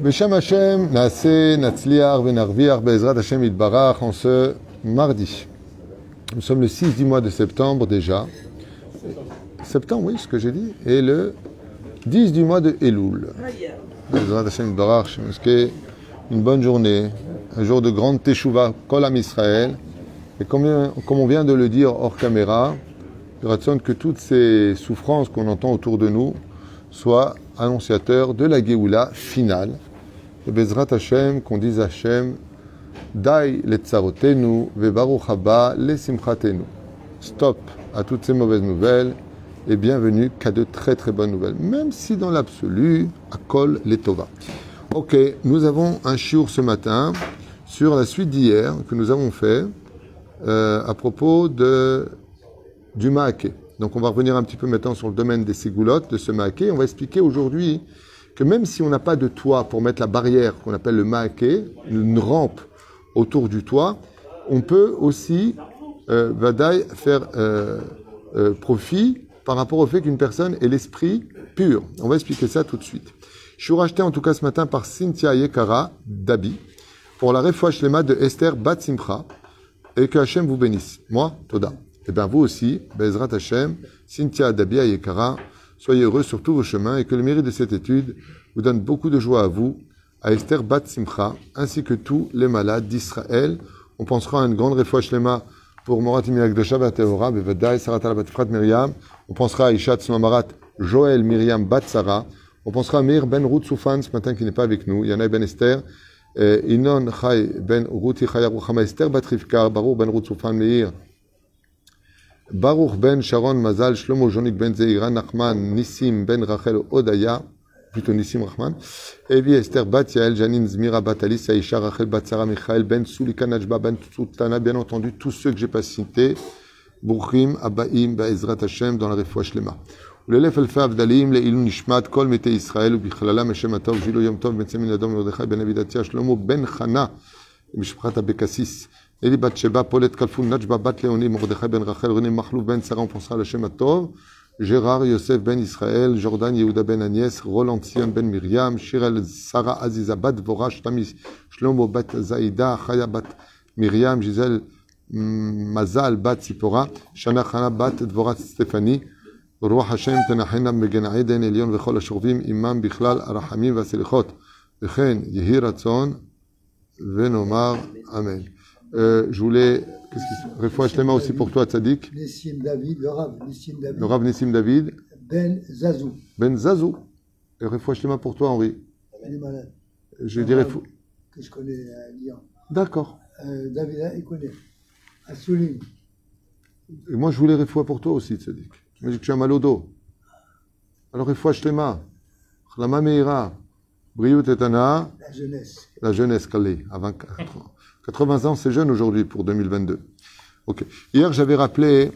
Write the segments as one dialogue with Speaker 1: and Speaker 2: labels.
Speaker 1: Beshem Hashem, Naase, Natsliar, Benarviar, Bezrat Hashem Itbarach, en ce mardi. Nous sommes le 6 du mois de septembre déjà. Septembre, oui, ce que j'ai dit. Et le 10 du mois de Elul. Bezrat Hashem Itbarach, une bonne journée, un jour de grande Teshuvah, Kolam Israël. Et comme, on vient de le dire hors caméra, il que toutes ces souffrances qu'on entend autour de nous soient annonciateurs de la Géoula finale. Et Bezrat Hashem, qu'on dise Hashem, Dai le tsarotenu, vebaruch haba le simchatenu. Stop à toutes ces mauvaises nouvelles et bienvenue qu'à de très très bonnes nouvelles, même si dans l'absolu, à kol les tova. Ok, nous avons un chiour ce matin sur la suite d'hier que nous avons fait euh, à propos de, du maaké. Donc on va revenir un petit peu maintenant sur le domaine des ségoulottes, de ce maaké. On va expliquer aujourd'hui que même si on n'a pas de toit pour mettre la barrière qu'on appelle le maaké, une rampe autour du toit, on peut aussi, euh, vadaï, faire euh, euh, profit par rapport au fait qu'une personne ait l'esprit pur. On va expliquer ça tout de suite. Je suis racheté en tout cas ce matin par Cynthia Yekara Dabi pour la refouach lema de Esther Bat et que Hachem vous bénisse. Moi, Toda. Et bien vous aussi, Bezrat Hachem, Cynthia Dabi Yekara, soyez heureux sur tous vos chemins et que le mérite de cette étude vous donne beaucoup de joie à vous, à Esther Bat Simcha, ainsi que tous les malades d'Israël. On pensera à une grande refouach lema pour Morat Mirakdosha Bateora, Bevadai Sarat Batfrat Miriam. On pensera à Ishat Mamarat Joël Miriam Bat Sarah. On pensera à Meir Ben Ruth Soufan ce matin qui n'est pas avec nous. Yana Ben Esther. Inon Chai Ben Ruth Chaya Esther Bat Rivkar. Baruch Ben Ruth Soufan Meir. Baruch Ben Sharon Mazal Shlomo Jonik Ben Zeira Nachman Nissim Ben Rachel Odaya. Plutôt Nissim Rahman. Evi Esther Bat Yael Janine Zmira Bat Alice Aisha Rachel Bat Sarah Michael Ben Sulika Najba Ben Sultana. Bien entendu, tous ceux que j'ai pas cités. Brouchim Abaim Ba'ezrat Hashem dans la Refouach Lema. ולאלף אלפי הבדלים לעילוי נשמת כל מתי ישראל ובכללם השם הטוב ג'ילו יום טוב בן צמין אדום מרדכי בן אבידתיה שלמה בן חנה למשפחת אבקסיס אלי בת שבא פולט כלפון נג'בה בת לאוני מרדכי בן רחל רני מכלוף בן שרה ופרסה לשם הטוב ג'רר יוסף בן ישראל ג'ורדן יהודה בן אניאס רולנד ציון בן מרים שירל שרה עזיזה בת דבורה שתמי שלמה בת זעידה חיה בת מרים ג'יזל מזל בת ציפורה שנה חנה בת דבורה סטפני רוח השם תנחנה בגן עדן עליון וכל השוכבים עמם בכלל הרחמים והסליחות וכן יהי רצון ונאמר אמן. euh, je voulais, qu'est-ce qui aussi pour toi, Tzadik.
Speaker 2: Nissim David, le Rav Nissim David.
Speaker 1: Le Rav David.
Speaker 2: Ben Zazou.
Speaker 1: Ben Zazou. Et Refoua Shlema pour toi, Henri.
Speaker 2: Il est malade.
Speaker 1: Je dirais fou.
Speaker 2: Que je connais à Lyon.
Speaker 1: D'accord.
Speaker 2: Euh, David, il connaît. À Souligne.
Speaker 1: Et moi, je voulais Refoua pour toi aussi, Tzadik. Tu m'as dit que tu as mal au dos. Alors, Refoua Shlema. Chlama Meira. Briut Etana.
Speaker 2: La jeunesse.
Speaker 1: La jeunesse, Kali, à 24 ans. 80 ans, c'est jeune aujourd'hui pour 2022. Ok. Hier, j'avais rappelé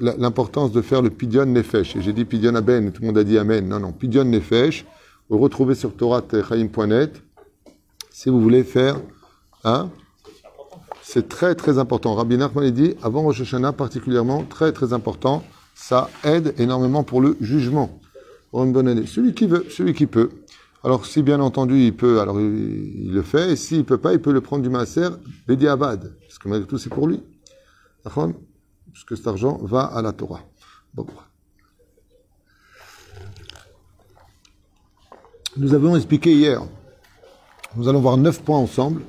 Speaker 1: l'importance de faire le Pidyon Nefesh. Et j'ai dit Pidyon Aben, tout le monde a dit Amen. Non, non, Pidyon Nefesh. Vous retrouvez sur Torah.chaim.net si vous voulez faire. Hein, c'est très, très important. Rabbi Nachman dit, avant Rosh Hashanah particulièrement, très, très important. Ça aide énormément pour le jugement. Une bonne année. Celui qui veut, celui qui peut. Alors, si bien entendu il peut, alors il, le fait, et s'il ne peut pas, il peut le prendre du maaser, Bedi Abad, parce que malgré tout, c'est pour lui. Parce que cet argent va à la Torah. Bon. Nous avons expliqué hier, nous allons voir neuf points ensemble,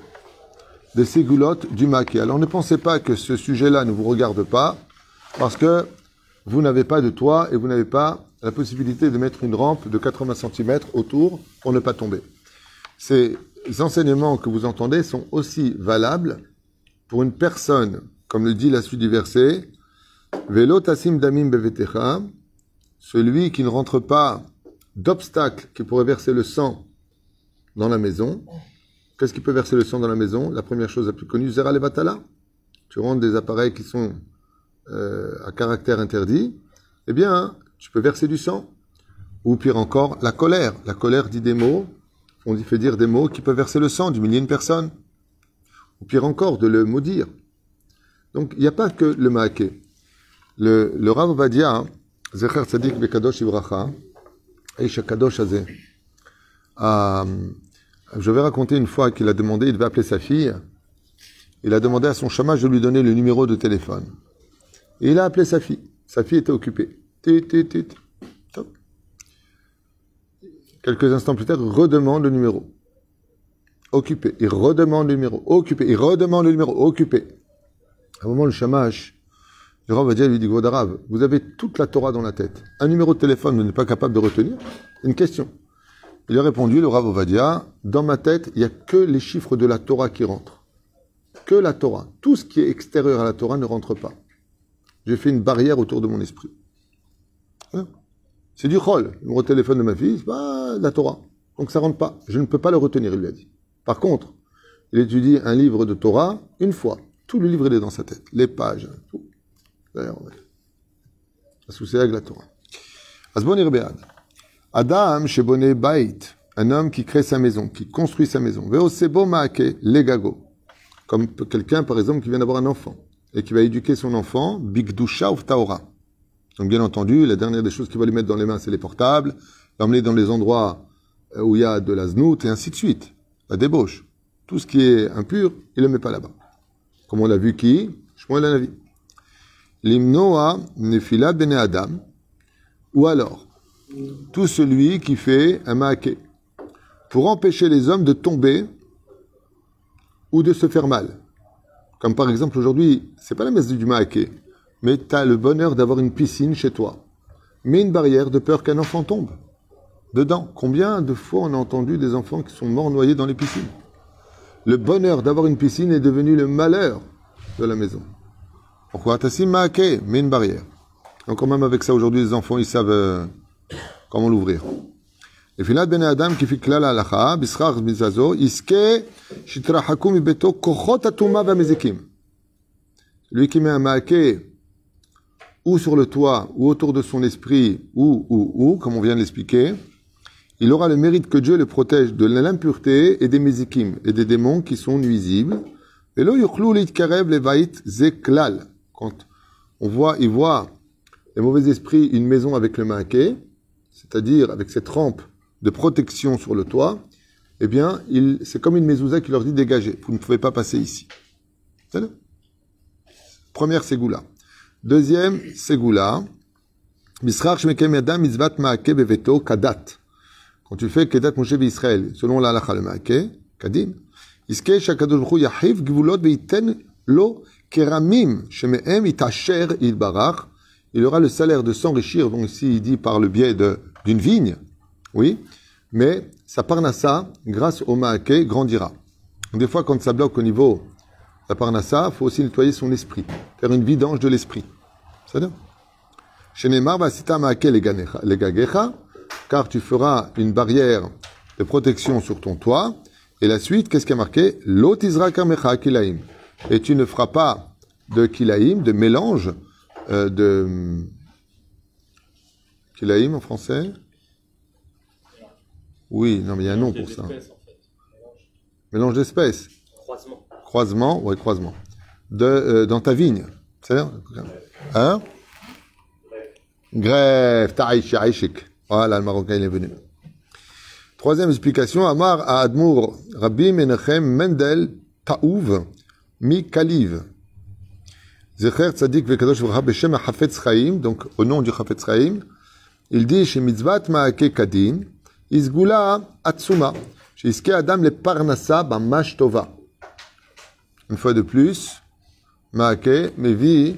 Speaker 1: des ségoulottes du maquet. Alors, ne pensez pas que ce sujet-là ne vous regarde pas, parce que vous n'avez pas de toit et vous n'avez pas la possibilité de mettre une rampe de 80 cm autour pour ne pas tomber. Ces enseignements que vous entendez sont aussi valables pour une personne, comme le dit la suite du verset, Velo tassim damim bevetecha, celui qui ne rentre pas d'obstacle qui pourrait verser le sang dans la maison. Qu'est-ce qui peut verser le sang dans la maison? La première chose la plus connue, zera levatala. Tu rentres des appareils qui sont euh, à caractère interdit. Eh bien, tu peux verser du sang. Ou pire encore, la colère. La colère dit des mots, on fait dire des mots qui peuvent verser le sang, d'humilier une personne. Ou pire encore, de le maudire. Donc, il n'y a pas que le maaké. Le, le Rav Vadia, Zecher Tzadik Bekadosh Ibracha, Aïcha Kadosh Azeh. Je vais raconter une fois qu'il a demandé, il devait appeler sa fille. Il a demandé à son chômage de lui donner le numéro de téléphone. Et il a appelé sa fille. Sa fille était occupée. Quelques instants plus tard, redemande le numéro. Occupé. Il redemande le numéro. Occupé. Il redemande le numéro. Occupé. À un moment, le chamash, le Rav lui dit, Arabe, vous avez toute la Torah dans la tête. Un numéro de téléphone, vous n'êtes pas capable de retenir Une question. Il a répondu, le Rav Ovadia, dans ma tête, il n'y a que les chiffres de la Torah qui rentrent. Que la Torah. Tout ce qui est extérieur à la Torah ne rentre pas. J'ai fait une barrière autour de mon esprit. Hein? C'est du chol. Le téléphone de ma fille, c'est la Torah. Donc ça rentre pas. Je ne peux pas le retenir, il lui a dit. Par contre, il étudie un livre de Torah une fois. Tout le livre, il est dans sa tête. Les pages, tout. D'ailleurs, avec la Torah. Adam Shebone Bait. Un homme qui crée sa maison, qui construit sa maison. Veosebo Maake, Legago. Comme quelqu'un, par exemple, qui vient d'avoir un enfant et qui va éduquer son enfant, Bigdusha ou Taora. Donc, bien entendu, la dernière des choses qu'il va lui mettre dans les mains, c'est les portables, l'emmener dans les endroits euh, où il y a de la znout et ainsi de suite. La débauche. Tout ce qui est impur, il ne le met pas là-bas. Comme on l'a vu qui? Shmuel Navi. L'imnoa nefila bene Adam. Ou alors, tout celui qui fait un maaké. Pour empêcher les hommes de tomber ou de se faire mal. Comme par exemple aujourd'hui, c'est pas la messe du maaké, mais tu as le bonheur d'avoir une piscine chez toi. Mets une barrière de peur qu'un enfant tombe dedans. Combien de fois on a entendu des enfants qui sont morts noyés dans les piscines? Le bonheur d'avoir une piscine est devenu le malheur de la maison. Pourquoi Tassim Maake, mets une barrière? Donc même avec ça, aujourd'hui, les enfants, ils savent euh, comment l'ouvrir. Et Ben Adam qui bizazo, iske shitrahaku mi beto kochot atuma mezekim. Lui qui met un maake ou sur le toit, ou autour de son esprit, ou, ou, ou, comme on vient de l'expliquer, il aura le mérite que Dieu le protège de l'impureté et des mézikim et des démons qui sont nuisibles. Et là, zeklal. Quand on voit, il voit les mauvais esprits une maison avec le maquet, c'est-à-dire avec cette rampe de protection sur le toit, eh bien, c'est comme une mezouza qui leur dit dégagez, vous ne pouvez pas passer ici. Première ségoula. Deuxième beveto kadat. Quand tu fais Kedat Moshe Israël, selon la halakha le Kadim, Iske Shakadosh Baruch Yahiv Gvulot Veiten Lo Keramim Shemehem Itacher Il Barach. Il aura le salaire de s'enrichir, donc ici il dit par le biais d'une vigne, oui, mais sa parnassa, grâce au Maake, grandira. des fois, quand ça bloque au niveau de la parnassa, il faut aussi nettoyer son esprit, faire une vidange de l'esprit. C'est ça Shenemar Vasita Maake Legagecha, car tu feras une barrière de protection sur ton toit. Et la suite, qu'est-ce qui a marqué? Et tu ne feras pas de kilaim, de mélange euh, de. Kilaim en français? Oui, non, mais il y a un nom pour ça. Mélange d'espèces. Croisement. Croisement, oui, croisement. De, euh, dans ta vigne. C'est Hein? Grève, ta'aishik. Voilà, le Marocain est venu. Troisième explication, Amar à Admour, Rabbi Menachem Mendel Taouv Mi Kaliv. Zecher Tzadik Vekadosh Vraha Beshem Hafetz Chaim, donc au nom du Hafetz Chaim, il dit chez Mitzvat Maake Kadin, Izgula Atsuma, chez Iske Adam le Parnassa Bamash Tova. Une fois de plus, Maake Mevi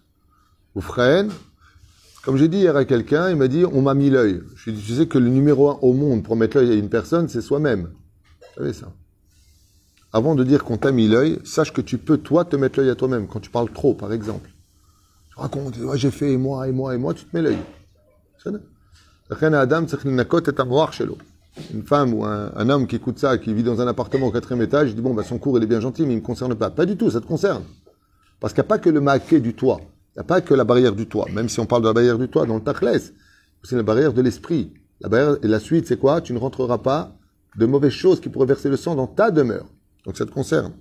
Speaker 1: ou Comme j'ai dit hier à quelqu'un, il m'a dit on m'a mis l'œil. Je lui ai dit tu sais que le numéro un au monde pour mettre l'œil à une personne, c'est soi-même. Vous savez ça Avant de dire qu'on t'a mis l'œil, sache que tu peux toi te mettre l'œil à toi-même quand tu parles trop, par exemple. Tu racontes j'ai fait et moi et moi et moi, tu te mets l'œil. Une femme ou un, homme qui écoute ça, qui vit dans un appartement au quatrième étage, il dit bon, bah, son cours il est bien gentil, mais il ne me concerne pas. Pas du tout, ça te concerne. Parce qu'il n'y a pas que le maquet du toit. Il n'y a pas que la barrière du toit. Même si on parle de la barrière du toit dans le tachlès, c'est la barrière de l'esprit. La barrière, et la suite, c'est quoi? Tu ne rentreras pas de mauvaises choses qui pourraient verser le sang dans ta demeure. Donc ça te concerne.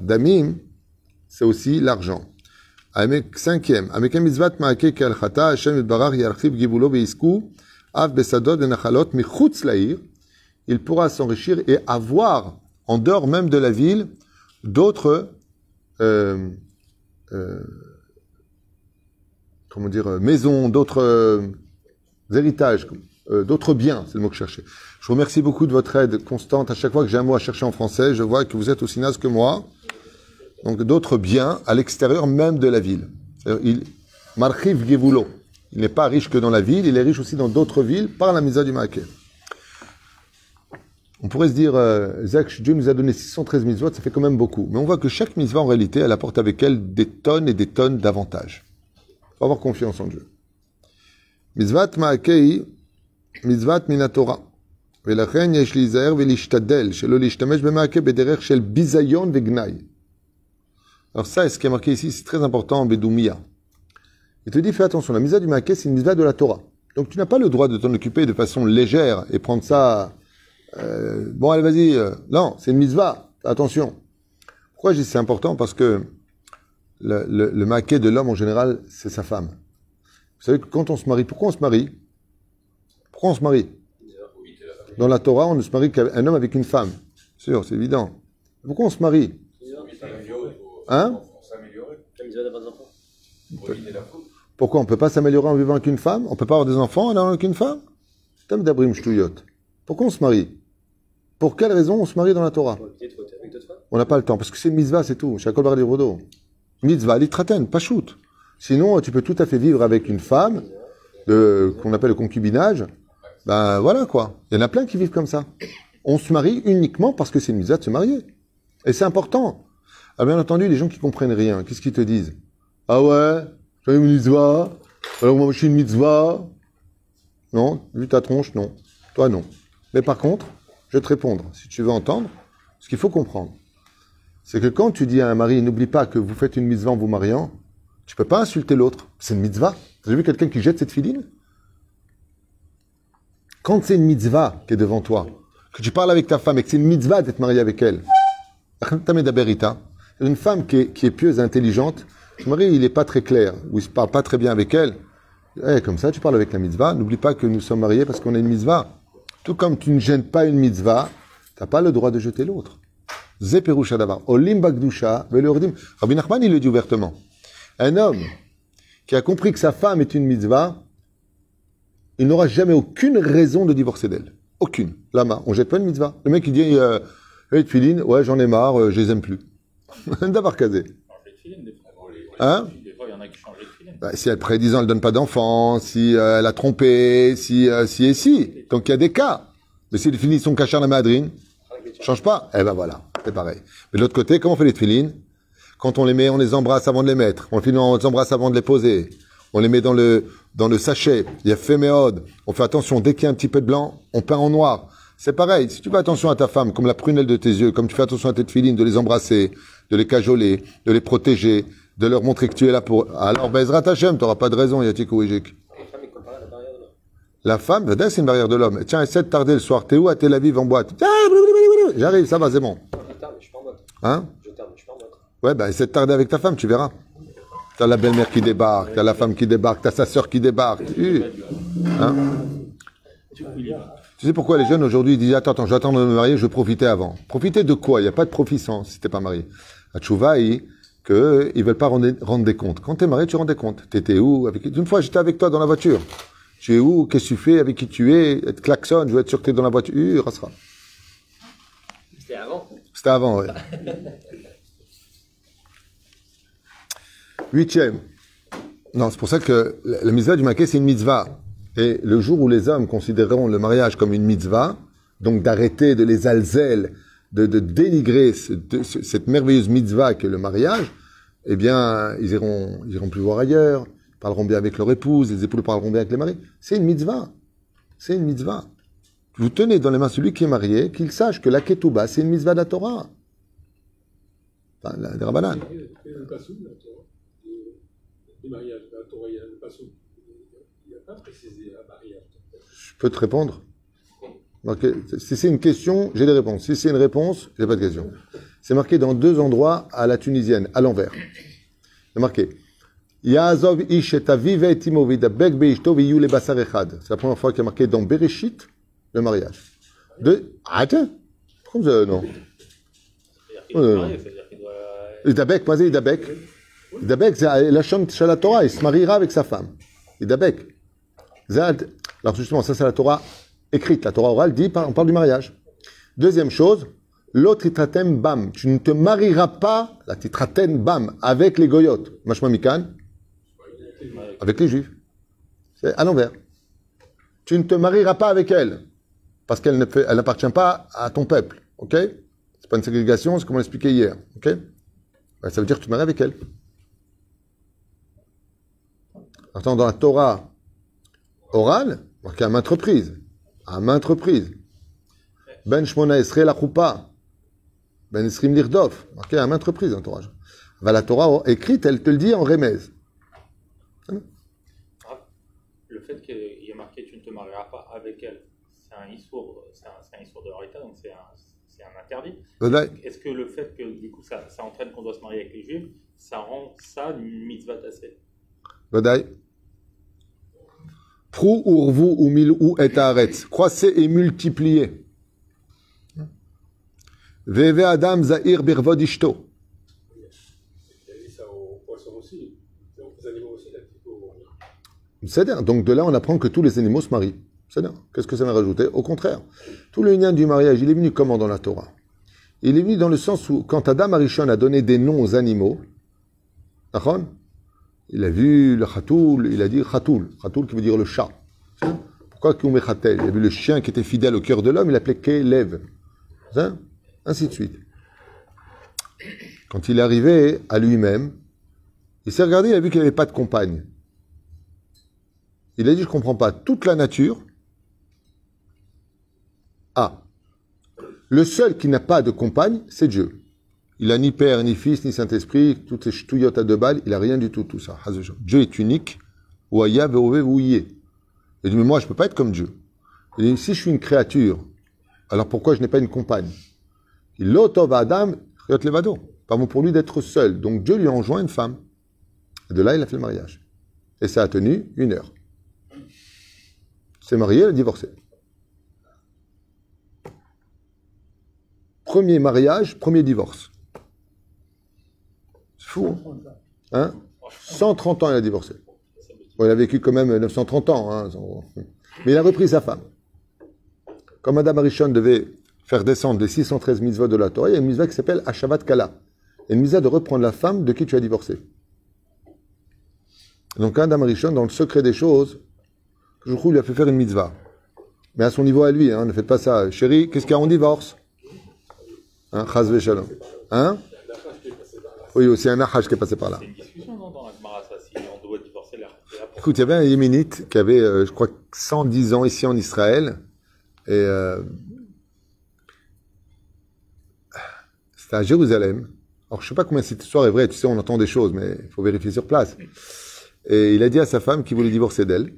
Speaker 1: Damim c'est aussi l'argent. Cinquième. Il pourra s'enrichir et avoir, en dehors même de la ville, d'autres, euh, euh, comment dire, euh, maisons, d'autres héritages, d'autres biens, c'est le mot que je cherchais. Je vous remercie beaucoup de votre aide constante. À chaque fois que j'ai un mot à chercher en français, je vois que vous êtes aussi naze que moi. Donc d'autres biens à l'extérieur même de la ville. Il. Il n'est pas riche que dans la ville, il est riche aussi dans d'autres villes par la misa du Maaké. On pourrait se dire, euh, Zach, Dieu nous a donné 613 mitzvot, ça fait quand même beaucoup. Mais on voit que chaque mitzvah, en réalité, elle apporte avec elle des tonnes et des tonnes d'avantages. faut avoir confiance en Dieu. Mitzvat Maakei, mitzvat minatora. ולכן יש להיזהר ולהשתדל שלא להשתמש במעקה בדרך של ביזיון וגנאי. Alors ça, ce qui est marqué ici, c'est très important en Bédoumia. Il te dit, fais attention, la misa du maquet, c'est une misa de la Torah. Donc tu n'as pas le droit de t'en occuper de façon légère et prendre ça... euh, bon, allez, vas-y. euh, non, c'est une mitzvah. Attention. Pourquoi je dis c'est important? Parce que le, le, maquet de l'homme, en général, c'est sa femme. Vous savez que quand on se marie, pourquoi on se marie? Pourquoi on se marie? Dans la Torah, on ne se marie qu'un homme avec une femme. Sûr, c'est évident. Pourquoi on se marie? Hein? Pourquoi on ne peut pas s'améliorer en vivant avec une femme? On ne peut pas avoir des enfants en vivant avec une femme? Pourquoi on se marie? Pour quelle raison on se marie dans la Torah. On n'a pas le temps, parce que c'est une mitzvah, c'est tout. Shakol bar rodo. Mitzvah, litraten, pas shoot. Sinon, tu peux tout à fait vivre avec une femme, qu'on appelle le concubinage. Ben voilà quoi. Il y en a plein qui vivent comme ça. On se marie uniquement parce que c'est une mitzvah de se marier. Et c'est important. Ah, bien entendu, les gens qui comprennent rien, qu'est-ce qu'ils te disent? Ah ouais, j'ai une mitzvah, alors moi je suis une mitzvah. Non, vu ta tronche, non. Toi, non. Mais par contre, je vais te répondre, si tu veux entendre, ce qu'il faut comprendre c'est que quand tu dis à un mari, n'oublie pas que vous faites une mitzvah en vous mariant, tu peux pas insulter l'autre. C'est une mitzvah. Avez vu quelqu'un qui jette cette filine? Quand c'est une mitzvah qui est devant toi, que tu parles avec ta femme et que c'est une mitzvah d'être marié avec elle, une femme qui est, qui est pieuse et intelligente, son mari, il n'est pas très clair, ou il ne parle pas très bien avec elle, eh, comme ça, tu parles avec la mitzvah, n'oublie pas que nous sommes mariés parce qu'on a une mitzvah. Tout comme tu ne gênes pas une mitzvah, tu n'as pas le droit de jeter l'autre. Zeperush Adavar. Olim Bagdusha, Velordim. Rabbi Nachman, il le dit ouvertement. Un homme qui a compris que sa femme est une mitzvah, il n'aura jamais aucune raison de divorcer d'elle. Aucune. Lama, on jette pas une mitzvah. Le mec, il dit, euh, hey, ouais, j'en ai marre, euh, je les aime plus. D'avoir casé. Hein? Bah, si elle prédisant, elle donne pas d'enfant, si euh, elle a trompé, si, euh, si et si. Donc il y a des cas. Mais si les filines sont cachées à la madrine, change pas. Eh ben voilà, c'est pareil. Mais de l'autre côté, comment on fait les filines Quand on les met, on les embrasse avant de les mettre. On les embrasse avant de les poser. On les met dans le, dans le sachet. Il y a féméode. On fait attention, dès qu'il y a un petit peu de blanc, on peint en noir. C'est pareil. Si tu fais attention à ta femme, comme la prunelle de tes yeux, comme tu fais attention à tes filines, de les embrasser, de les cajoler, de les protéger, de leur montrer que tu es là pour... Alors, Bezrat Hashem, t'auras pas de raison, Yatik ou
Speaker 3: à la barrière de l'homme.
Speaker 1: La femme, Vada, c'est une barrière de l'homme. Tiens, essaie de tarder le soir. T'es où à Tel Aviv en boîte? Ah. J'arrive, ça va, c'est bon.
Speaker 3: Je tarde, mais je suis pas en boîte.
Speaker 1: Hein?
Speaker 3: Je tarde, mais je suis pas en boîte.
Speaker 1: Ouais, bah, essaie de tarder avec ta femme, tu verras. T'as la belle-mère qui débarque, t'as la femme qui débarque, t'as sa sœur qui débarque. Tu, hein? Tu sais pourquoi les jeunes aujourd'hui disent Attends, attends, j'attends de me marier, je veux profiter avant. Profiter de quoi? Il n'y a pas de profit sans, si t'es pas marié. À Tchouva, ils que ils veulent pas rendre, rendre des comptes. Quand t'es marié, tu rends des comptes. T'étais où avec... Une fois, j'étais avec toi dans la voiture. Tu es où? Qu'est-ce que tu fais? Avec qui tu es? Te klaxonne, je veux être sûr que t'es dans la voiture.
Speaker 3: C'était avant.
Speaker 1: C'était avant, ouais. Huitième. Non, c'est pour ça que la, mitzvah du maquet, c'est une mitzvah. Et le jour où les hommes considéreront le mariage comme une mitzvah, donc d'arrêter de les alzel, de, de dénigrer ce- de- ce- cette merveilleuse mitzvah qu'est le mariage, eh bien, ils iront, ils iront plus voir ailleurs, parleront bien avec leur épouse, les épouses parleront bien avec les maris. C'est une mitzvah. C'est une mitzvah. Vous tenez dans les mains celui qui est marié, qu'il sache que la ketouba, c'est une mitzvah de la Torah. Enfin, la, Rabbanan.
Speaker 4: La Torah, des- des mariages, la Torah, il y a le passoum. Il n'y a pas précisé un mariage.
Speaker 1: Je peux te répondre? Si c'est une question, j'ai des réponses. Si c'est une réponse, j'ai pas de question. C'est marqué dans deux endroits à la tunisienne, à l'envers. C'est marqué. C'est la première fois qu'il y a marqué dans Bereshit le mariage. De... Attends. Pourquoi non. Idabek, c'est Idabek. Idabek, c'est de la Torah. Il se mariera avec sa femme. Idabek. Alors justement, ça c'est la Torah écrite. La Torah orale dit, on parle du mariage. Deuxième chose, l'autre titratem bam. Tu ne te marieras pas, la titratem bam, avec les goyotes. Mashma mikan, avec les juifs. C'est à l'envers. Tu ne te marieras pas avec elle. Parce qu'elle n'appartient pas à ton peuple. Ok? C'est pas une ségrégation, c'est comme on l'expliquait hier. Ok? Ben, ça veut dire que tu maries avec elle. Attends, dans la Torah orale, marqué à maintes reprises, à maintes reprises, Ben Shmona Esrei la Choupa, Ben Esrim Lirdov, marqué à maintes reprises dans Torah. Ben, la Torah écrite, elle te le dit en remez.
Speaker 5: Le fait qu'il y ait marqué tu ne te marieras pas avec elle, c'est un issour, c'est un, issour de Harita, donc c'est un, un interdit.
Speaker 1: Vadaï.
Speaker 5: Est-ce que le fait que du coup ça, ça entraîne qu'on doit se marier avec les juifs, ça rend ça une mitzvah tassée?
Speaker 1: Vadaï. Prou urvu ou mil ou et. Croissez et multipliez. Veve Adam Zahir birvod ishto. C'est-à-dire, donc de là, on apprend que tous les animaux se marient. C'est-à-dire, qu'est-ce que ça m'a rajouté Au contraire, tout le lien du mariage, il est venu comment dans la Torah? Il est venu dans le sens où, quand Adam Arishon a donné des noms aux animaux, il a vu le khatoul, il a dit khatoul, khatoul qui veut dire le chat. Pourquoi Koumé Khatel Il a vu le chien qui était fidèle au cœur de l'homme, il l'appelait Kelev. Ainsi de suite. Quand il est arrivé à lui-même, il s'est regardé, il a vu qu'il n'avait pas de compagne. Il a dit, je ne comprends pas, toute la nature a. Le seul qui n'a pas de compagne, c'est Dieu. Il n'a ni père, ni fils, ni Saint-Esprit, toutes ces ch'touillottes à deux balles, il n'a rien du tout, tout ça. Dieu est unique. Ouaya, Vouillé. Il dit, mais moi, je ne peux pas être comme Dieu. Il dit, si je suis une créature, alors pourquoi je n'ai pas une compagne? L'otov Adam, Levado. Pas bon pour lui d'être seul. Donc Dieu lui enjoint une femme. De là, il a fait le mariage. Et ça a tenu une heure. s'est marié, elle a divorcé. Premier mariage, premier divorce. C'est fou, hein? Hein? 130 ans, il a divorcé. Bon, il a vécu quand même 930 ans, hein, mais il a repris sa femme. Comme Madame Arishon devait faire descendre les 613 mitzvot de la Torah, il y a une mitzvah qui s'appelle Ashavat Kala. Et une mitzvah de reprendre la femme de qui tu as divorcé. Donc Adam Arishon, dans le secret des choses, je crois, lui a fait faire une mitzvah. Mais à son niveau à lui, hein, ne faites pas ça. Chérie, qu'est-ce qu'il y a en divorce? Hein. Hein? Oui, aussi un Nahash qui est passé par là. Écoute, il y avait un Yéménite qui avait, euh, je crois, 110 ans ici en Israël. Et euh, c'était à Jérusalem. Alors, je sais pas combien cette histoire est vraie. Tu sais, on entend des choses, mais il faut vérifier sur place. Et il a dit à sa femme qu'il voulait divorcer d'elle.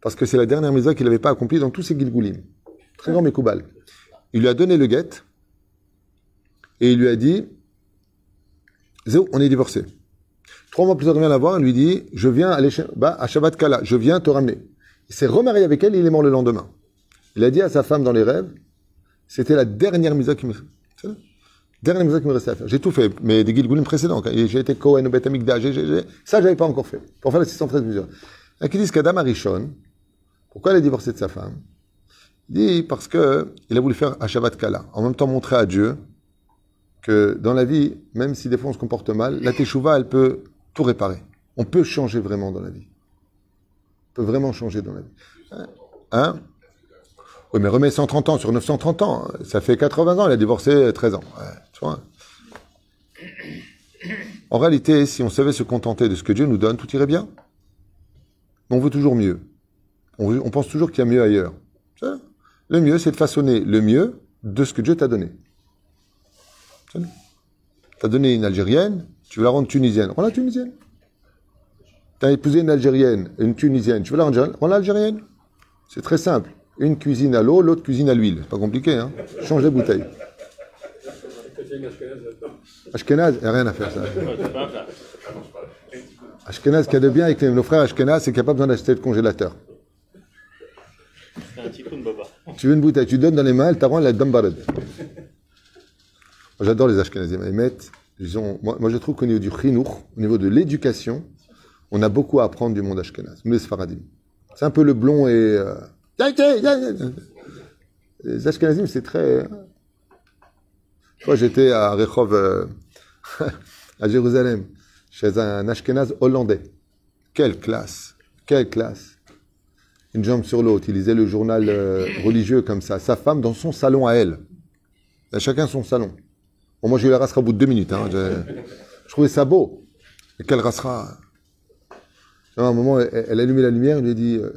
Speaker 1: Parce que c'est la dernière mitzvah qu'il n'avait pas accomplie dans tous ses Gilgoulim. Très grand Mekoubal. Il lui a donné le guet. Et il lui a dit, Zéo, on est divorcé. Trois mois plus tard, il vient la voir, lui dit, je viens aller bah, à Shabbat Kala, je viens te ramener. Il s'est remarié avec elle, il est mort le lendemain. Il a dit à sa femme dans les rêves, c'était la dernière mise qui me, dernière mise qui me restait à faire. J'ai tout fait, mais des Gilgoulim précédents. J'ai été Cohen au Beth Amikdash, j'ai- j'ai- j'ai- ça j'avais pas encore fait. Pour faire les 613 mesures. Qui disent qu'Adam Arishon, pourquoi il a divorcé de sa femme? Il dit parce que il a voulu faire Shabbat Kala. En même temps montrer à Dieu que dans la vie, même si des fois on se comporte mal, la teshuva, elle peut tout réparer. On peut changer vraiment dans la vie. On peut vraiment changer dans la vie. Hein, Hein? Oui, mais remets 130 ans sur 930 ans. Ça fait 80 ans, il a divorcé 13 ans. Ouais, tu vois En réalité, si on savait se contenter de ce que Dieu nous donne, tout irait bien. mais on veut toujours mieux. On, pense toujours qu'il y a mieux ailleurs. Le mieux, c'est de façonner le mieux de ce que Dieu t'a donné. Tu as donné une Algérienne, tu veux la rendre tunisienne. Rends-la tunisienne. Tu as épousé une Algérienne, une tunisienne, tu veux la rendre algérienne. Rends-la algérienne. C'est très simple. Une cuisine à l'eau, l'autre cuisine à l'huile. Pas compliqué, hein. Change les bouteilles.
Speaker 4: Ashkenaz
Speaker 1: il n'y a rien à faire, ça. Ashkenaz, ce qu'il y a de bien avec nos frères Ashkenaz, c'est qu'il n'y a pas besoin d'acheter le congélateur.
Speaker 5: Un baba.
Speaker 1: Tu veux une bouteille, tu donnes dans les mains, elle t'arrend la dambarad. J'adore les Ashkenazim. Ils mettent, ils ont, moi, moi, je trouve qu'au niveau du chinour, au niveau de l'éducation, on a beaucoup à apprendre du monde Ashkenaz, nous les Sfaradim. C'est un peu le blond et... euh, Les Ashkenazim, c'est très... Moi, j'étais à Rehov, euh, à Jérusalem, chez un Ashkenaz hollandais. Quelle classe Quelle classe une jambe sur l'autre. Il lisait le journal euh, religieux comme ça. Sa femme dans son salon à elle. À chacun son salon. Bon, moi, j'ai eu la rassera au bout de deux minutes. Hein. Je, trouvais ça beau. Et quelle rassera À un moment, elle, elle a allumé la lumière. Elle lui a dit euh,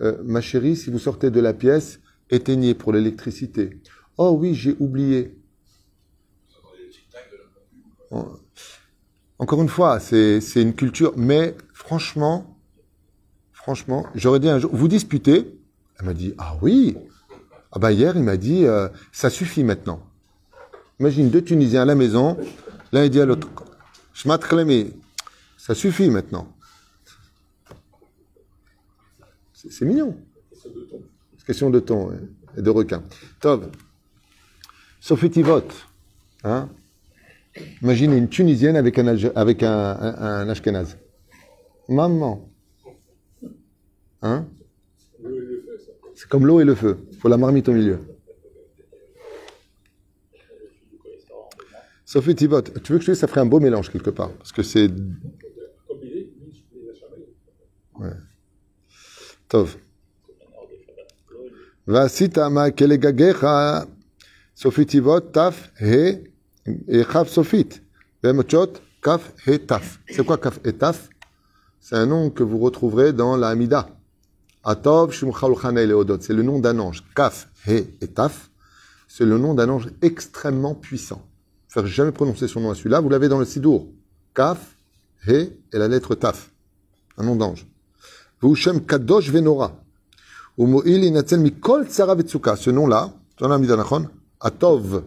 Speaker 1: Euh, Ma chérie, si vous sortez de la pièce, éteignez pour l'électricité. Oh oui, j'ai oublié. Encore une fois, c'est une culture. Mais franchement, Franchement, j'aurais dit un jour, vous disputez? Elle m'a dit, ah oui. Ah bah hier, il m'a dit, euh, ça suffit maintenant. Imagine deux Tunisiens à la maison, l'un dit à l'autre, ça suffit maintenant. C'est c'est mignon. C'est question de ton et de requin. Tov, Sophie Tivot, hein? Imaginez une Tunisienne avec un, avec un, un, un Ashkénaze. Maman. Hein? C'est comme l'eau et le feu. Il faut la marmite au milieu. Sophie Thibot, tu veux que je te dise, ça ferait un beau mélange quelque part. Parce que c'est
Speaker 4: il est, lui, je fais la charmaille.
Speaker 1: Tov. Kelegagecha. Sophie Thibot, taf, he, et. Vemochot, kaf, he, taf. C'est quoi kaf et taf? C'est un nom que vous retrouverez dans la Hamida. Atov. C'est le nom d'un ange. Kaf, he et taf. C'est le nom d'un ange extrêmement puissant. Faire jamais prononcer son nom à celui-là. Vous l'avez dans le Sidour. Kaf, he et la lettre taf. Un nom d'ange. Kadosh venora. Vetsuka. Ce nom-là, dans la Hamida Nachon, Atov,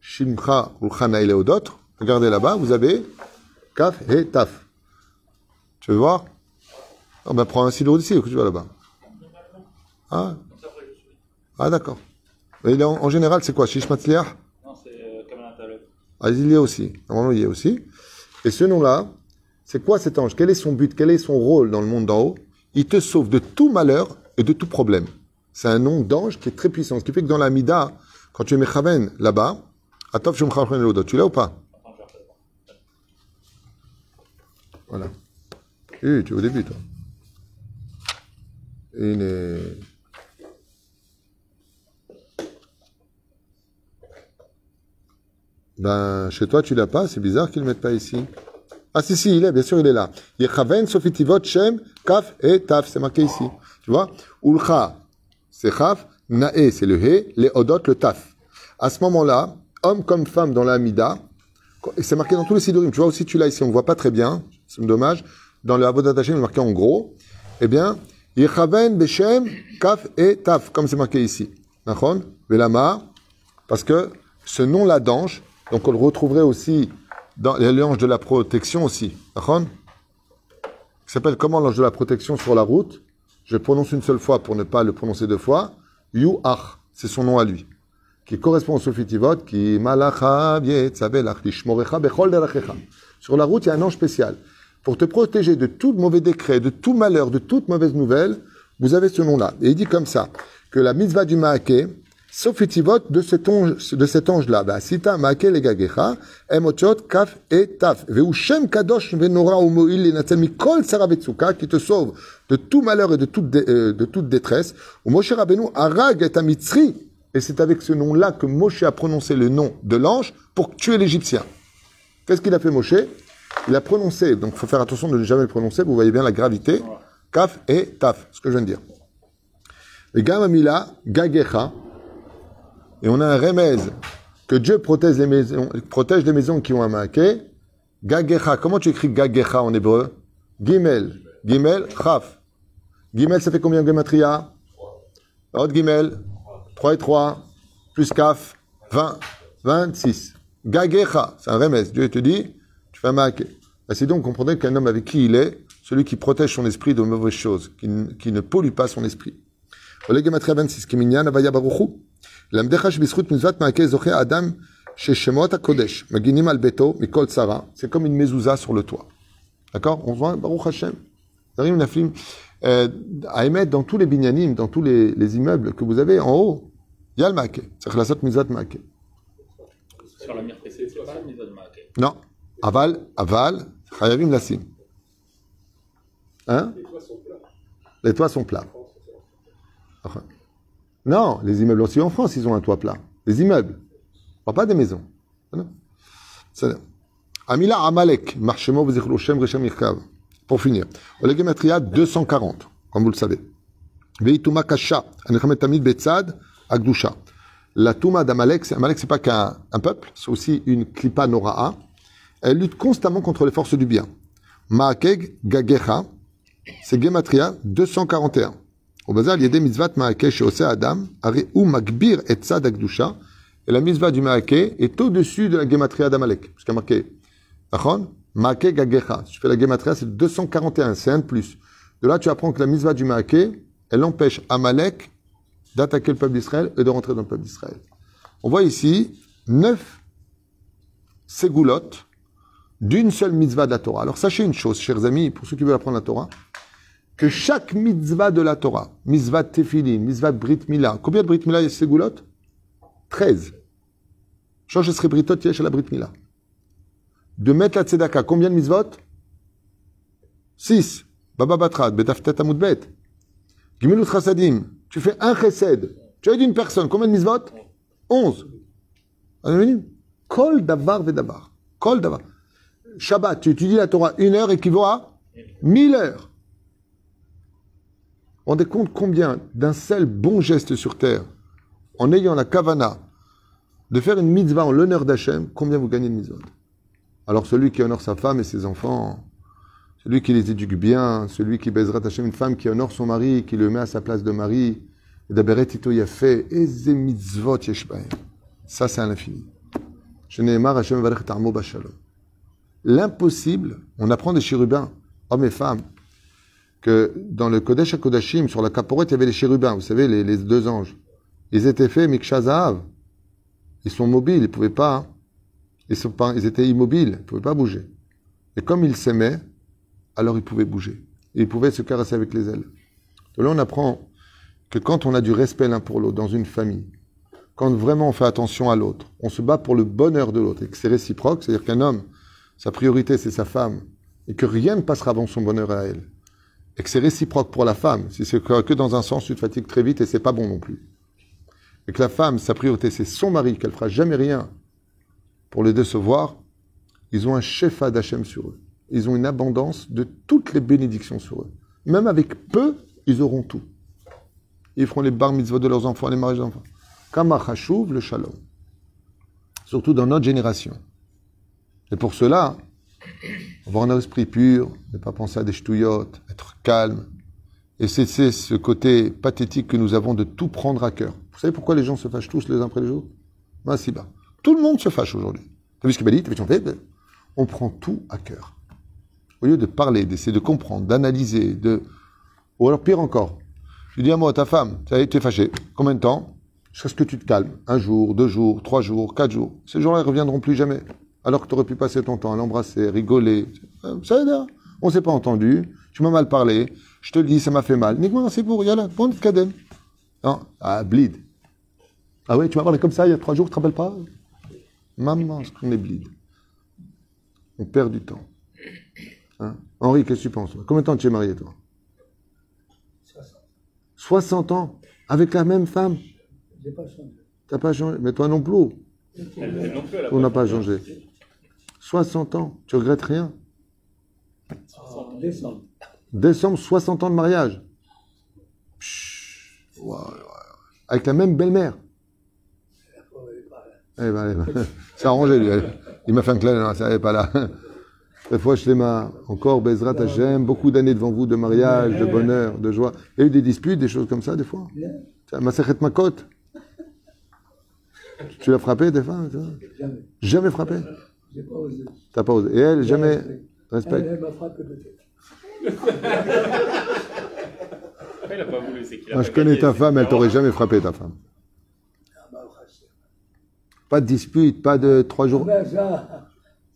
Speaker 1: Shimcha Ulchana et Leodot. Regardez là-bas, vous avez Kaf, he, taf. Tu veux voir On ben, prends un Sidour d'ici, que tu vas là-bas. Ah, ah d'accord. En, en général, c'est quoi Shish Matzliach
Speaker 5: Non, c'est euh.
Speaker 1: Ah, il y est aussi. Normalement, il y est aussi. Et ce nom-là, c'est quoi cet ange? Quel est son but? Quel est son rôle dans le monde d'en haut? Il te sauve de tout malheur et de tout problème. C'est un nom d'ange qui est très puissant. Ce qui fait que dans la Mida, quand tu es Mechaven là-bas, Atov Elodot, tu l'as ou pas? Voilà. Tu es au début, toi. Est- Ben, chez toi, tu l'as pas? C'est bizarre qu'ils ne mettent pas ici. Ah, si, si, il est. Bien sûr, il est là. Yechaven, Sofitivot, Shem, Kaf et Taf. C'est marqué ici. Tu vois? Ulcha, c'est Kaf. Nae, c'est le He. Les Odot, le Taf. À ce moment-là, homme comme femme dans la c'est marqué dans tous les sidorim. Tu vois aussi, tu l'as ici. On ne voit pas très bien. C'est dommage. Dans le Avodat Hashem, il est marqué en gros. Eh bien, Yechaven, Beshem, Kaf et Taf. Comme c'est marqué ici. Nachon Velama. Parce que ce nom-là d'ange, donc on le retrouverait aussi dans l'ange de la protection aussi. Il s'appelle comment l'ange de la protection sur la route? Je prononce une seule fois pour ne pas le prononcer deux fois. Yuach, c'est son nom à lui. Qui correspond au Sofitivot, qui. Sur la route, il y a un ange spécial. Pour te protéger de tout mauvais décret, de tout malheur, de toute mauvaise nouvelle, vous avez ce nom-là. Et il dit comme ça, que la mitzvah du Maaké, Sofitivot de cet ange, de cet ange-là, bah, sita Maaké legagecha, emochot kaf et taf, veushem kadosh venora umoil lenatel mikol tsara vetsuka, qui te sauve de tout malheur et de toute, euh, détresse. Ou Moshe Rabbeinu arag et et c'est avec ce nom-là que Moshe a prononcé le nom de l'ange pour tuer l'Égyptien. Qu'est-ce qu'il a fait Moshe? Il a prononcé, donc faut faire attention de ne jamais le prononcer, vous voyez bien la gravité. Kaf et Taf, ce que je viens de dire. Et Gamamila, Gagecha, et on a un remez que Dieu protège les maisons, protège les maisons qui ont un maquet. Gagecha, comment tu écris Gagecha en hébreu? Gimel, Gimel, Chaf. Gimel, ça fait combien gematria? Autre Gimel, 3 et 3, plus Kaf, 20, 26. Gagecha, c'est un remez. Dieu te dit, tu fais un maquet. Ainsi donc, comprenez qu'un homme avec qui il est, celui qui protège son esprit de mauvaises choses, qui, ne- pollue pas son esprit. Ole gematria 26, Kiminyan, Avaya Baruchu. C'est comme une mezouza sur le toit. D'accord? On voit Baruch Hashem. Euh, à émettre dans tous les binyanim, dans tous les, immeubles que vous avez en haut, il y a le maquet. C'est la mizat maquet.
Speaker 5: Sur la mire PC, c'est pas la mizat maquet.
Speaker 1: Non. Aval, aval, chayavim lassim. Hein?
Speaker 4: Les toits sont plats.
Speaker 1: Les toits sont plats. Non, les immeubles aussi en France, ils ont un toit plat. Les immeubles. On pas des maisons. Amila Amalek, V'zichlo Shem Reshem Yirkav. Pour finir. Le Gematria 240, comme vous le savez. Veituma Kasha, Anechamet Tamid Betzad, Agdusha. La Touma d'Amalek, Amalek, c'est pas qu'un un peuple, c'est aussi une Klipa Nora'a. Elle lutte constamment contre les forces du bien. Maakeg Gagecha, c'est Gematria 241. Et la mitzvah du Maakeh est au-dessus de la Gematria d'Amalek. Parce qu'il y a marqué, Maakeh Gagecha. Tu fais la Gematria, c'est 241, c'est un de plus. De là, tu apprends que la mitzvah du Maakeh, elle empêche Amalek d'attaquer le peuple d'Israël et de rentrer dans le peuple d'Israël. On voit ici neuf ségoulottes d'une seule mitzvah de la Torah. Alors sachez une chose, chers amis, pour ceux qui veulent apprendre la Torah, que chaque mitzvah de la Torah, mitzvah de Tefilin, mitzvah Brit Mila, combien de Brit Mila il y a ségoulottes 13. Change serait Britot Yesh à la Brit Mila. De mettre la Tzedaka, combien de mitzvot? 6. Baba Batrad, Betaftet Amudbet. Gimilut Chasadim, tu fais un chesed, tu aides une personne, combien de mitzvot? 11. Kol davar vedavar. Kol davar. Shabbat, tu étudies la Torah, une heure équivaut à 1000 heures. Rendez compte combien d'un seul bon geste sur terre, en ayant la kavana de faire une mitzvah en l'honneur d'Hachem, combien vous gagnez de mitzvot? Alors celui qui honore sa femme et ses enfants, celui qui les éduque bien, celui qui baisera Hachem, une femme qui honore son mari, qui le met à sa place de mari. Ça, c'est à l'infini. L'impossible, on apprend des chérubins, hommes et femmes, que dans le Kodesh HaKodashim, sur la caporette, il y avait les chérubins, vous savez, les, deux anges. Ils étaient faits Mikshazahav. Ils sont mobiles, ils ne pouvaient pas. Ils, sont pas, ils étaient immobiles, ils ne pouvaient pas bouger. Et comme ils s'aimaient, alors ils pouvaient bouger. Et ils pouvaient se caresser avec les ailes. De là, on apprend que quand on a du respect l'un pour l'autre dans une famille, quand vraiment on fait attention à l'autre, on se bat pour le bonheur de l'autre et que c'est réciproque, c'est-à-dire qu'un homme, sa priorité c'est sa femme, et que rien ne passera avant son bonheur à elle, et que c'est réciproque pour la femme, si c'est que, dans un sens tu te fatigues très vite et c'est pas bon non plus, et que la femme, sa priorité c'est son mari, qu'elle fera jamais rien pour le décevoir, ils ont un chef d'Hachem sur eux. Ils ont une abondance de toutes les bénédictions sur eux. Même avec peu, ils auront tout. Ils feront les bar mitzvot de leurs enfants, les mariages d'enfants. Kama le shalom. Surtout dans notre génération. Et pour cela, avoir un esprit pur, ne pas penser à des ch'touillottes, être calme, et cesser ce côté pathétique que nous avons de tout prendre à cœur. Vous savez pourquoi les gens se fâchent tous les uns après les autres? Ben, si bas. Tout le monde se fâche aujourd'hui. T'as vu ce qu'il m'a dit? T'as vu ce qu'on fait? On prend tout à cœur. Au lieu de parler, d'essayer de comprendre, d'analyser, de... Ou alors pire encore, je dis à moi, ta femme, tu es fâché. Combien de temps? Jusqu'à ce que tu te calmes. Un jour, deux jours, trois jours, quatre jours. Ces jours-là, ils reviendront plus jamais. Alors que tu aurais pu passer ton temps à l'embrasser, rigoler. Euh, Ça aide, hein On s'est pas entendu. Tu m'as mal parlé. Je te le dis, ça m'a fait mal. Nique-moi, c'est pour, yalla, bon, kadem. Non, ah, bleed. Ah ouais, tu m'as parlé comme ça il y a trois jours, tu te rappelles pas? Maman, ce qu'on est bleed. On perd du temps. Hein? Henri, qu'est-ce que tu penses toi? Combien de temps tu es marié, toi? 60 ans Avec la même femme?
Speaker 2: J'ai pas changé.
Speaker 1: T'as pas changé Mais toi non plus.
Speaker 5: Elle, elle non plus, elle a
Speaker 1: On n'a pas
Speaker 5: changé.
Speaker 1: Changé. 60 ans, tu regrettes rien?
Speaker 2: En décembre.
Speaker 1: Décembre, 60 ans de mariage. Psh, ouais, ouais. Avec la même belle-mère. Eh ben, eh ben, c'est arrangé, lui. Il m'a fait un clin ça n'est pas là. Cette fois, je ma encore Bezrat Hashem, beaucoup d'années devant vous de mariage, de bonheur, de joie. Il y a eu des disputes, des choses comme ça, des fois. Masechet Makot. Tu l'as frappé des fois.
Speaker 2: Jamais
Speaker 1: frappé
Speaker 2: j'ai pas osé.
Speaker 1: T'as pas osé. Et elle, jamais. Respect.
Speaker 2: Elle, m'a frappé peut-être.
Speaker 5: Pas voulu,
Speaker 1: je connais ta femme, elle t'aurait jamais frappé ta femme.
Speaker 2: Ah, bah,
Speaker 1: pas de dispute, pas de trois jours.
Speaker 2: Ah, bah, ça,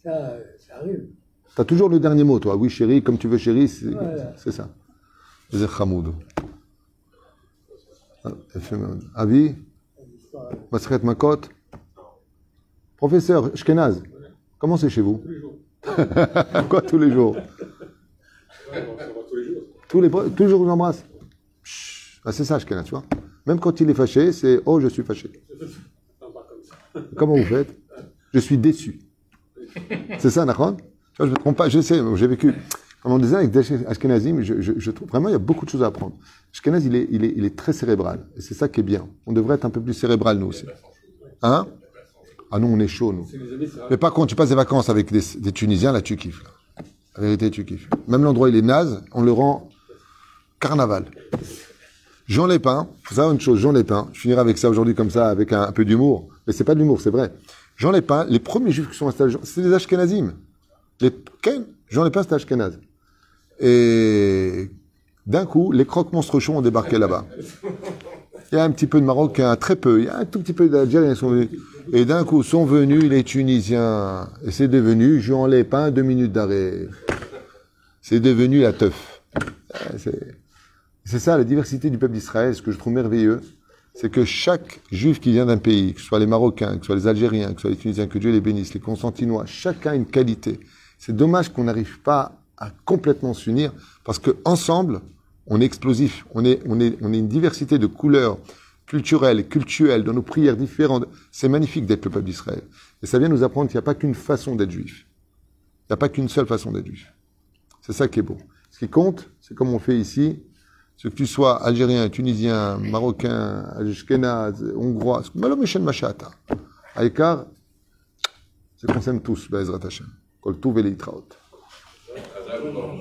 Speaker 2: ça, arrive.
Speaker 1: T'as toujours le dernier mot, toi. Oui, chérie, comme tu veux, chérie, c'est
Speaker 2: voilà.
Speaker 1: ça. Zekhamoud.
Speaker 2: Avi
Speaker 1: Masret Makot Professeur Shkenaz comment c'est chez vous
Speaker 4: Tous les jours.
Speaker 1: Quoi tous les jours
Speaker 4: Ouais, on tous les jours.
Speaker 1: tous les, tous les jours, vous embrasse Chut. Ah, C'est ça, Shkenaz, tu vois. Même quand il est fâché, c'est Oh, je suis fâché.
Speaker 4: Non, pas comme ça.
Speaker 1: Comment vous faites? Je suis déçu. C'est ça, Nachon je me trompe pas, je sais, j'ai vécu pendant des années avec Ashkenazim, je, je, je trouve vraiment il y a beaucoup de choses à apprendre. Ashkenaz, il est, il est, il est très cérébral, et c'est ça qui est bien. On devrait être un peu plus cérébral, nous aussi. Hein? Ah non, on est chaud, nous.
Speaker 4: Les.
Speaker 1: Mais par contre, tu passes des vacances avec des, des Tunisiens, là, tu kiffes. là. La vérité, tu kiffes. Même l'endroit, il est naze, on le rend carnaval. Jean Lépin, savoir une chose, Jean Lépin, je finirai avec ça aujourd'hui comme ça, avec un, un peu d'humour, mais c'est pas de l'humour, c'est vrai. Jean Lépin, les premiers juifs qui sont installés, c'est des Ashkenazim. Les, Ken, Jean Lépin, c'était Ashkenaz. Et d'un coup, les croques monstres chauds ont débarqué là-bas. Il y a un petit peu de Marocains, très peu. Il y a un tout petit peu d'Algériens sont venus. Et d'un coup, sont venus les Tunisiens. Et c'est devenu Jean Lépin, deux minutes d'arrêt. C'est devenu la teuf. C'est c'est ça la diversité du peuple d'Israël. Ce que je trouve merveilleux, c'est que chaque juif qui vient d'un pays, que ce soit les Marocains, que ce soit les Algériens, que ce soit les Tunisiens, que Dieu les bénisse, les Constantinois, chacun a une qualité. C'est dommage qu'on n'arrive pas à complètement s'unir parce que ensemble, on est explosif. On est, une diversité de couleurs culturelles, cultuelles, dans nos prières différentes. C'est magnifique d'être le peuple d'Israël. Et ça vient nous apprendre qu'il n'y a pas qu'une façon d'être juif. Il n'y a pas qu'une seule façon d'être juif. C'est ça qui est beau. Ce qui compte, c'est comme on fait ici, ce que tu sois algérien, tunisien, marocain, ashkenaz, hongrois, malom Michel machata. Aïkar, c'est qu'on s'aime tous, Bezrat Hashem. Kol tuv.